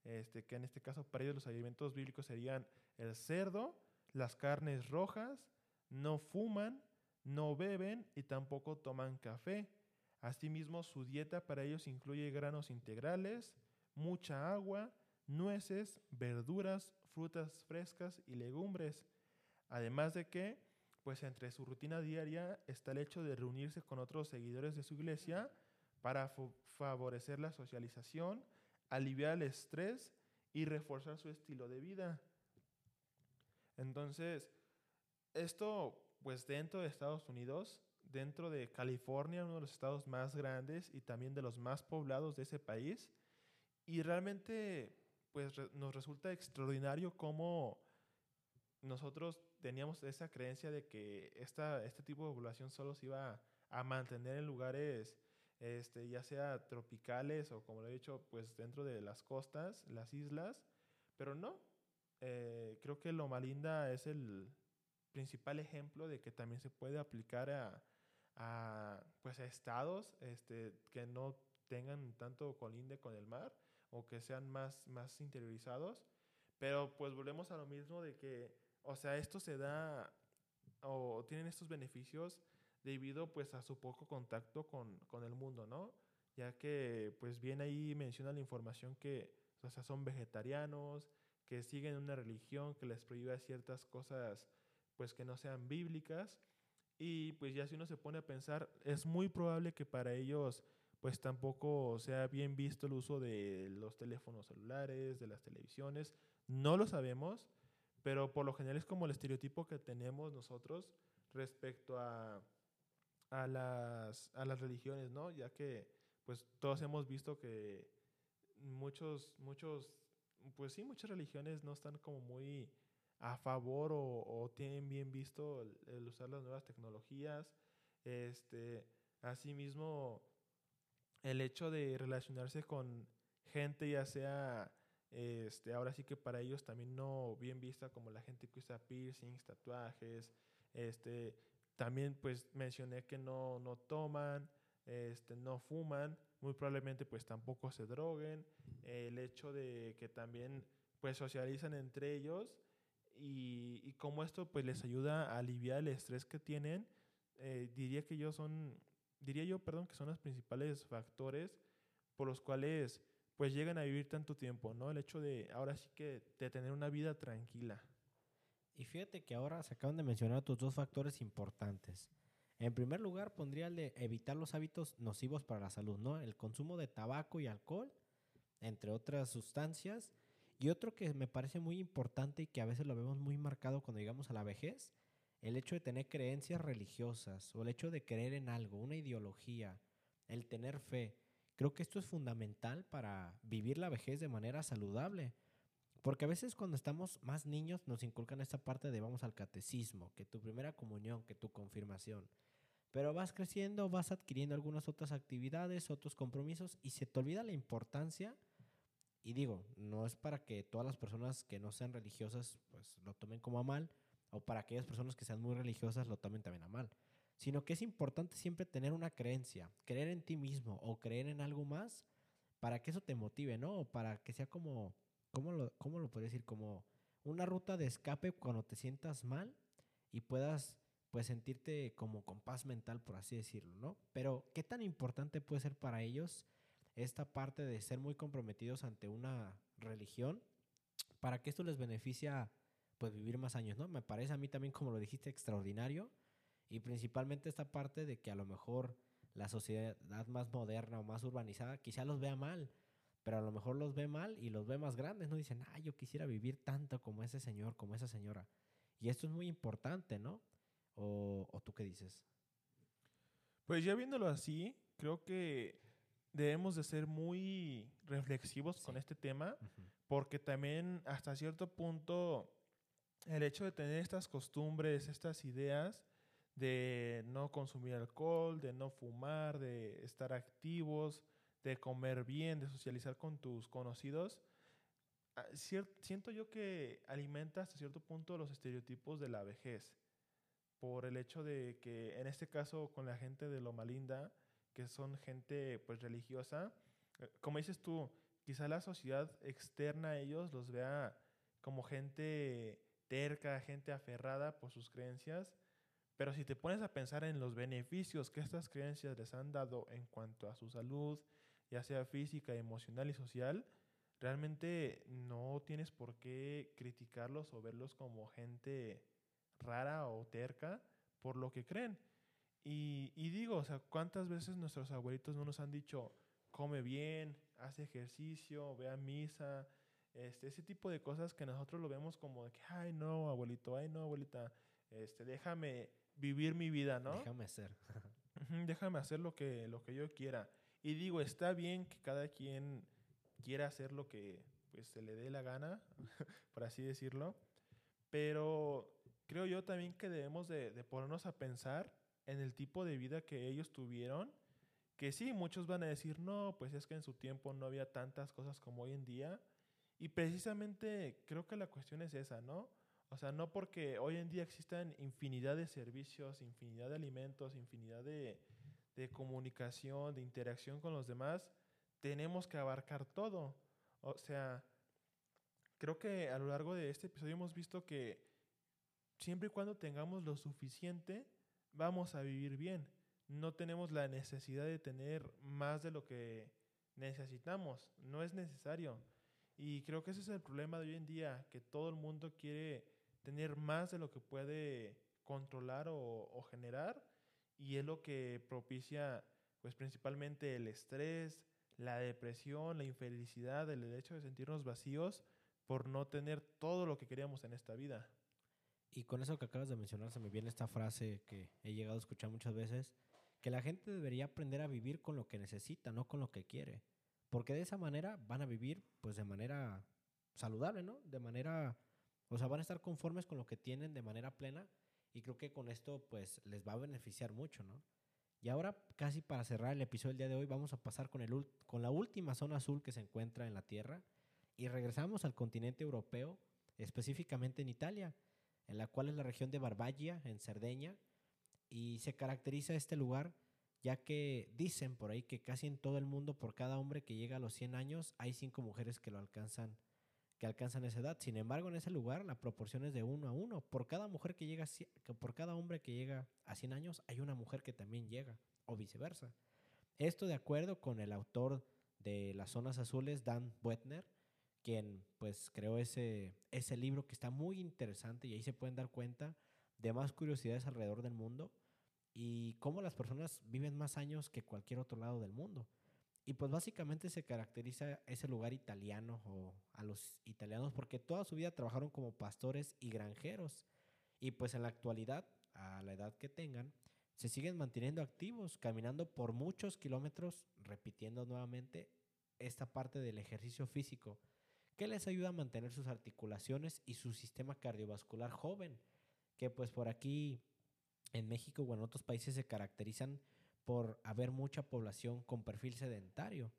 este, que en este caso para ellos los alimentos bíblicos serían el cerdo, las carnes rojas, no fuman, no beben y tampoco toman café. Asimismo, su dieta para ellos incluye granos integrales, mucha agua, nueces, verduras, frutas frescas y legumbres. Además de que, pues entre su rutina diaria está el hecho de reunirse con otros seguidores de su iglesia para favorecer la socialización, aliviar el estrés y reforzar su estilo de vida. Entonces, esto, pues dentro de Estados Unidos, dentro de California, uno de los estados más grandes y también de los más poblados de ese país, y realmente, pues nos resulta extraordinario cómo nosotros teníamos esa creencia de que esta, este tipo de población solo se iba a mantener en lugares este, ya sea tropicales o como lo he dicho, pues dentro de las costas, las islas, pero no. Eh, creo que Loma Linda es el principal ejemplo de que también se puede aplicar a, a pues a estados este, que no tengan tanto colinde con el mar o que sean más, más interiorizados. Pero pues volvemos a lo mismo de que, o sea, esto se da o tienen estos beneficios debido pues a su poco contacto con, con, el mundo, ¿no? Ya que pues bien ahí menciona la información que o sea, son vegetarianos, que siguen una religión que les prohíbe ciertas cosas pues que no sean bíblicas y pues ya si uno se pone a pensar es muy probable que para ellos pues tampoco sea bien visto el uso de los teléfonos celulares, de las televisiones, no lo sabemos, pero por lo general es como el estereotipo que tenemos nosotros respecto a a las, a las religiones, ¿no? Ya que pues todos hemos visto que muchos, muchos, pues sí, muchas religiones no están como muy a favor o, tienen bien visto el, usar las nuevas tecnologías. Este, asimismo, el hecho de relacionarse con gente, ya sea, este, ahora sí que para ellos también no bien vista como la gente que usa piercings, tatuajes, este, también pues mencioné que no, no toman, este, no fuman, muy probablemente pues tampoco se droguen, el hecho de que también pues socializan entre ellos y, y como esto pues les ayuda a aliviar el estrés que tienen, eh, diría que yo son, diría yo, perdón, que son los principales factores por los cuales pues llegan a vivir tanto tiempo, ¿no? El hecho de ahora sí que de tener una vida tranquila. Y fíjate que ahora se acaban de mencionar tus dos factores importantes. En primer lugar, pondría el de evitar los hábitos nocivos para la salud, ¿no? El consumo de tabaco y alcohol, entre otras sustancias. Y otro que me parece muy importante y que a veces lo vemos muy marcado cuando llegamos a la vejez, el hecho de tener creencias religiosas o el hecho de creer en algo, una ideología, el tener fe. Creo que esto es fundamental para vivir la vejez de manera saludable. Porque a veces cuando estamos más niños nos inculcan esta parte de vamos al catecismo, que tu primera comunión, que tu confirmación. Pero vas creciendo, vas adquiriendo algunas otras actividades, otros compromisos y se te olvida la importancia. Y digo, no es para que todas las personas que no sean religiosas pues lo tomen como a mal o para aquellas personas que sean muy religiosas lo tomen también a mal, sino que es importante siempre tener una creencia, creer en ti mismo o creer en algo más para que eso te motive, ¿no? O para que sea como, ¿cómo lo, cómo lo decir? Como una ruta de escape cuando te sientas mal y puedas pues sentirte como con paz mental, por así decirlo, ¿no? Pero, ¿qué tan importante puede ser para ellos esta parte de ser muy comprometidos ante una religión para que esto les beneficia pues vivir más años, ¿no? Me parece a mí también, como lo dijiste, extraordinario y principalmente esta parte de que a lo mejor la sociedad más moderna o más urbanizada quizá los vea mal, pero a lo mejor los ve mal y los ve más grandes, ¿no? Dicen, ah, yo quisiera vivir tanto como ese señor, como esa señora. Y esto es muy importante, ¿no? ¿O, tú qué dices? Pues ya viéndolo así, creo que debemos de ser muy reflexivos con este tema, porque también hasta cierto punto el hecho de tener estas costumbres, estas ideas de no consumir alcohol, de no fumar, de estar activos, de comer bien, de socializar con tus conocidos, ah, siento yo que alimenta hasta cierto punto los estereotipos de la vejez, por el hecho de que en este caso con la gente de Loma Linda, que son gente pues religiosa, eh, como dices tú, quizá la sociedad externa a ellos los vea como gente terca, gente aferrada por sus creencias, pero si te pones a pensar en los beneficios que estas creencias les han dado en cuanto a su salud, ya sea física, emocional y social, realmente no tienes por qué criticarlos o verlos como gente rara o terca por lo que creen. Y, y, digo, o sea, ¿cuántas veces nuestros abuelitos no nos han dicho, come bien, hace ejercicio, ve a misa, este, ese tipo de cosas que nosotros lo vemos como de que, ay no, abuelito, ay no, abuelita, este, déjame vivir mi vida, ¿no? Déjame hacer. déjame hacer lo que, lo que yo quiera. Y digo, está bien que cada quien quiera hacer lo que pues, se le dé la gana, por así decirlo, pero creo yo también que debemos de, de ponernos a pensar en el tipo de vida que ellos tuvieron, que sí, muchos van a decir, no, pues es que en su tiempo no había tantas cosas como hoy en día, y precisamente creo que la cuestión es esa, ¿no? O sea, no porque hoy en día existan infinidad de servicios, infinidad de alimentos, infinidad de, de comunicación, de interacción con los demás, tenemos que abarcar todo. O sea, creo que a lo largo de este episodio hemos visto que siempre y cuando tengamos lo suficiente, vamos a vivir bien. No tenemos la necesidad de tener más de lo que necesitamos. No es necesario. Y creo que ese es el problema de hoy en día, que todo el mundo quiere tener más de lo que puede controlar o, generar y es lo que propicia pues principalmente el estrés, la depresión, la infelicidad, el hecho de sentirnos vacíos por no tener todo lo que queríamos en esta vida. Y con eso que acabas de mencionar se me viene esta frase que he llegado a escuchar muchas veces, que la gente debería aprender a vivir con lo que necesita, no con lo que quiere. Porque de esa manera van a vivir pues de manera saludable, ¿no? De manera, o sea, van a estar conformes con lo que tienen de manera plena y creo que con esto pues les va a beneficiar mucho, ¿no? Y ahora casi para cerrar el episodio del día de hoy vamos a pasar con, el, con la última zona azul que se encuentra en la Tierra y regresamos al continente europeo, específicamente en Italia, en la cual es la región de Barbagia, en Cerdeña, y se caracteriza este lugar ya que dicen por ahí que casi en todo el mundo por cada hombre que llega a los 100 años hay cinco mujeres que lo alcanzan que alcanzan esa edad. Sin embargo, en ese lugar la proporción es de uno a uno. Por cada mujer que llega, por cada hombre que llega a 100 años, hay una mujer que también llega, o viceversa. Esto de acuerdo con el autor de Las Zonas Azules, Dan Buettner, quien pues creó ese, ese libro que está muy interesante y ahí se pueden dar cuenta de más curiosidades alrededor del mundo y cómo las personas viven más años que cualquier otro lado del mundo. Y pues básicamente se caracteriza ese lugar italiano o a los italianos porque toda su vida trabajaron como pastores y granjeros. Y pues en la actualidad, a la edad que tengan, se siguen manteniendo activos, caminando por muchos kilómetros, repitiendo nuevamente esta parte del ejercicio físico, que les ayuda a mantener sus articulaciones y su sistema cardiovascular joven, que pues por aquí en México o en otros países se caracterizan por haber mucha población con perfil sedentario.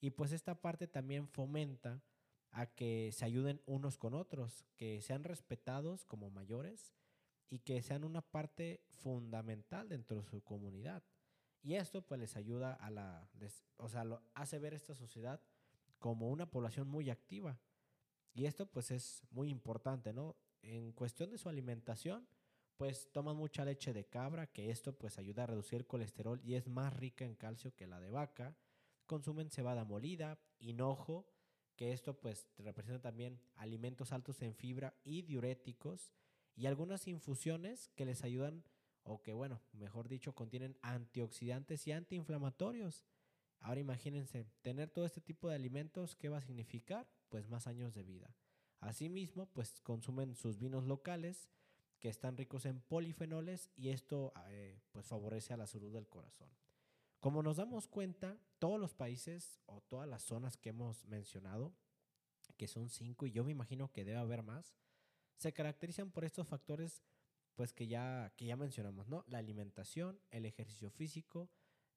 Y pues esta parte también fomenta a que se ayuden unos con otros, que sean respetados como mayores y que sean una parte fundamental dentro de su comunidad. Y esto pues les ayuda a la, o sea, lo hace ver esta sociedad como una población muy activa. Y esto pues es muy importante, ¿no? En cuestión de su alimentación, pues toman mucha leche de cabra, que esto pues ayuda a reducir el colesterol y es más rica en calcio que la de vaca. Consumen cebada molida, hinojo, que esto pues representa también alimentos altos en fibra y diuréticos y algunas infusiones que les ayudan o que bueno, mejor dicho, contienen antioxidantes y antiinflamatorios. Ahora imagínense, tener todo este tipo de alimentos, ¿qué va a significar? Pues más años de vida. Asimismo, pues consumen sus vinos locales, que están ricos en polifenoles y esto eh, pues favorece a la salud del corazón. Como nos damos cuenta, todos los países o todas las zonas que hemos mencionado, que son cinco y yo me imagino que debe haber más, se caracterizan por estos factores pues que ya, que ya mencionamos, ¿no? La alimentación, el ejercicio físico,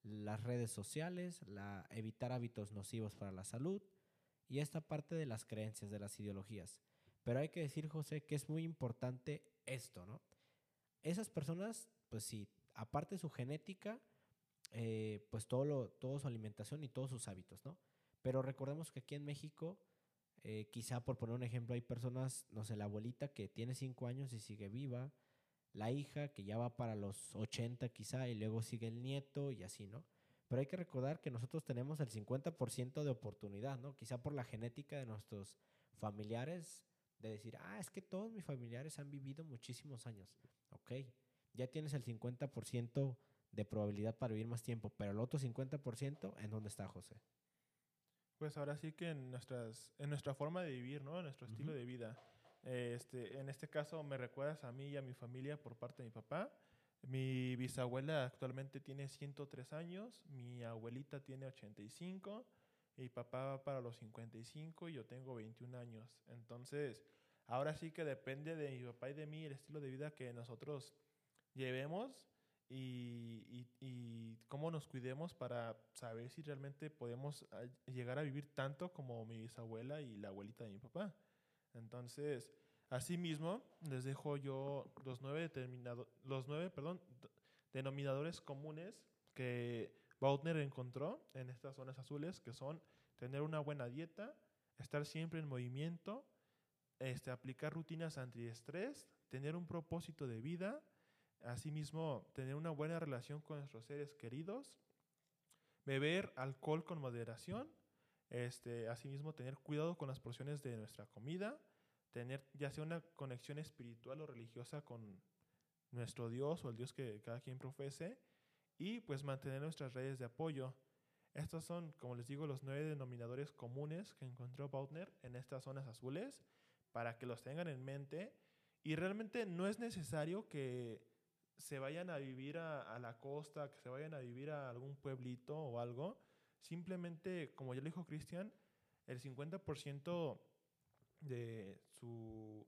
las redes sociales, la, evitar hábitos nocivos para la salud y esta parte de las creencias, de las ideologías. Pero hay que decir, José, que es muy importante esto, ¿no? Esas personas, pues sí, aparte de su genética, eh, pues todo lo, toda su alimentación y todos sus hábitos, ¿no? Pero recordemos que aquí en México, eh, quizá por poner un ejemplo, hay personas, no sé, la abuelita que tiene cinco años y sigue viva, la hija que ya va para los 80 quizá y luego sigue el nieto y así, ¿no? Pero hay que recordar que nosotros tenemos el 50% de oportunidad, ¿no? Quizá por la genética de nuestros familiares, de decir, ah, es que todos mis familiares han vivido muchísimos años. Ok, ya tienes el 50% de probabilidad para vivir más tiempo, pero el otro 50%, ¿en dónde está José? Pues ahora sí que en, nuestras, en nuestra forma de vivir, ¿no? En nuestro estilo de vida. Este, en este caso me recuerdas a mí y a mi familia por parte de mi papá. Mi bisabuela actualmente tiene 103 años, mi abuelita tiene 85 y papá va para los 55 y yo tengo 21 años. Entonces, ahora sí que depende de mi papá y de mí el estilo de vida que nosotros llevemos y, y, cómo nos cuidemos para saber si realmente podemos ah, llegar a vivir tanto como mi bisabuela y la abuelita de mi papá. Entonces, asimismo, les dejo yo los nueve, determinado, los nueve perdón, denominadores comunes que Bautner encontró en estas zonas azules, que son tener una buena dieta, estar siempre en movimiento, este, aplicar rutinas antiestrés, tener un propósito de vida, asimismo tener una buena relación con nuestros seres queridos, beber alcohol con moderación, este, asimismo tener cuidado con las porciones de nuestra comida, tener ya sea una conexión espiritual o religiosa con nuestro Dios o el Dios que cada quien profese, y pues mantener nuestras redes de apoyo. Estos son, como les digo, los nueve denominadores comunes que encontró Bautner en estas zonas azules para que los tengan en mente. Y realmente no es necesario que se vayan a vivir a, la costa, que se vayan a vivir a algún pueblito o algo. Simplemente, como ya lo dijo Cristian, el 50% de su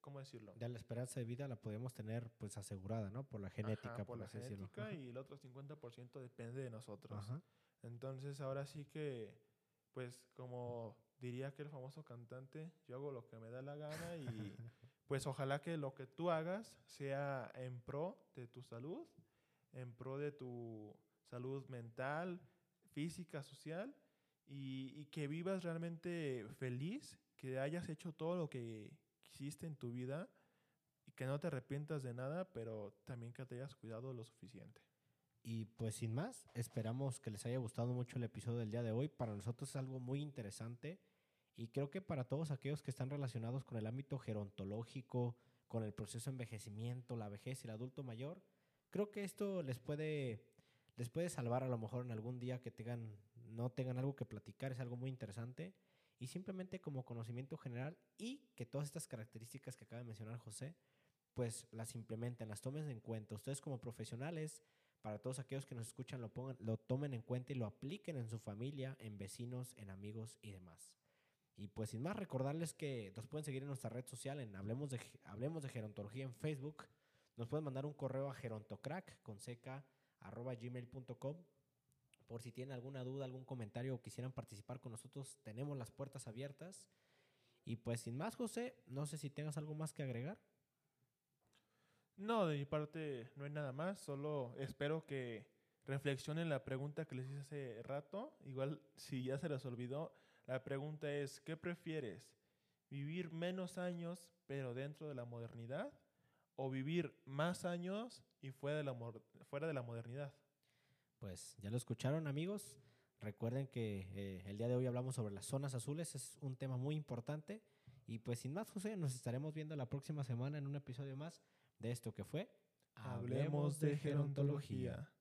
¿cómo decirlo? De la esperanza de vida la podemos tener pues asegurada, ¿no? Por la genética, por, la genética y el otro 50% depende de nosotros. Entonces ahora sí que, pues como diría aquel famoso cantante, yo hago lo que me da la gana y pues ojalá que lo que tú hagas sea en pro de tu salud, en pro de tu salud mental, física, social y, y que vivas realmente feliz, que hayas hecho todo lo que hiciste en tu vida y que no te arrepientas de nada, pero también que te hayas cuidado lo suficiente. Y pues sin más, esperamos que les haya gustado mucho el episodio del día de hoy. Para nosotros es algo muy interesante y creo que para todos aquellos que están relacionados con el ámbito gerontológico, con el proceso de envejecimiento, la vejez y el adulto mayor, creo que esto les puede, les puede salvar a lo mejor en algún día que tengan, no tengan algo que platicar, es algo muy interesante y simplemente como conocimiento general y que todas estas características que acaba de mencionar José, pues las implementen, las tomen en cuenta. Ustedes como profesionales, para todos aquellos que nos escuchan, lo, pongan, lo tomen en cuenta y lo apliquen en su familia, en vecinos, en amigos y demás. Y pues sin más, recordarles que nos pueden seguir en nuestra red social en Hablemos de, Hablemos de Gerontología en Facebook, nos pueden mandar un correo a gerontocrack con seca arroba gmail.com por si tienen alguna duda, algún comentario o quisieran participar con nosotros, tenemos las puertas abiertas. Y pues sin más, José, no sé si tengas algo más que agregar. No, de mi parte no hay nada más, solo espero que reflexionen la pregunta que les hice hace rato. Igual si ya se les olvidó, la pregunta es, ¿qué prefieres? ¿Vivir menos años pero dentro de la modernidad? ¿O vivir más años y fuera de la, fuera de la modernidad? Pues ya lo escucharon amigos. Recuerden que eh, el día de hoy hablamos sobre las zonas azules, es un tema muy importante. Y pues sin más, José, nos estaremos viendo la próxima semana en un episodio más de esto que fue Hablemos de gerontología.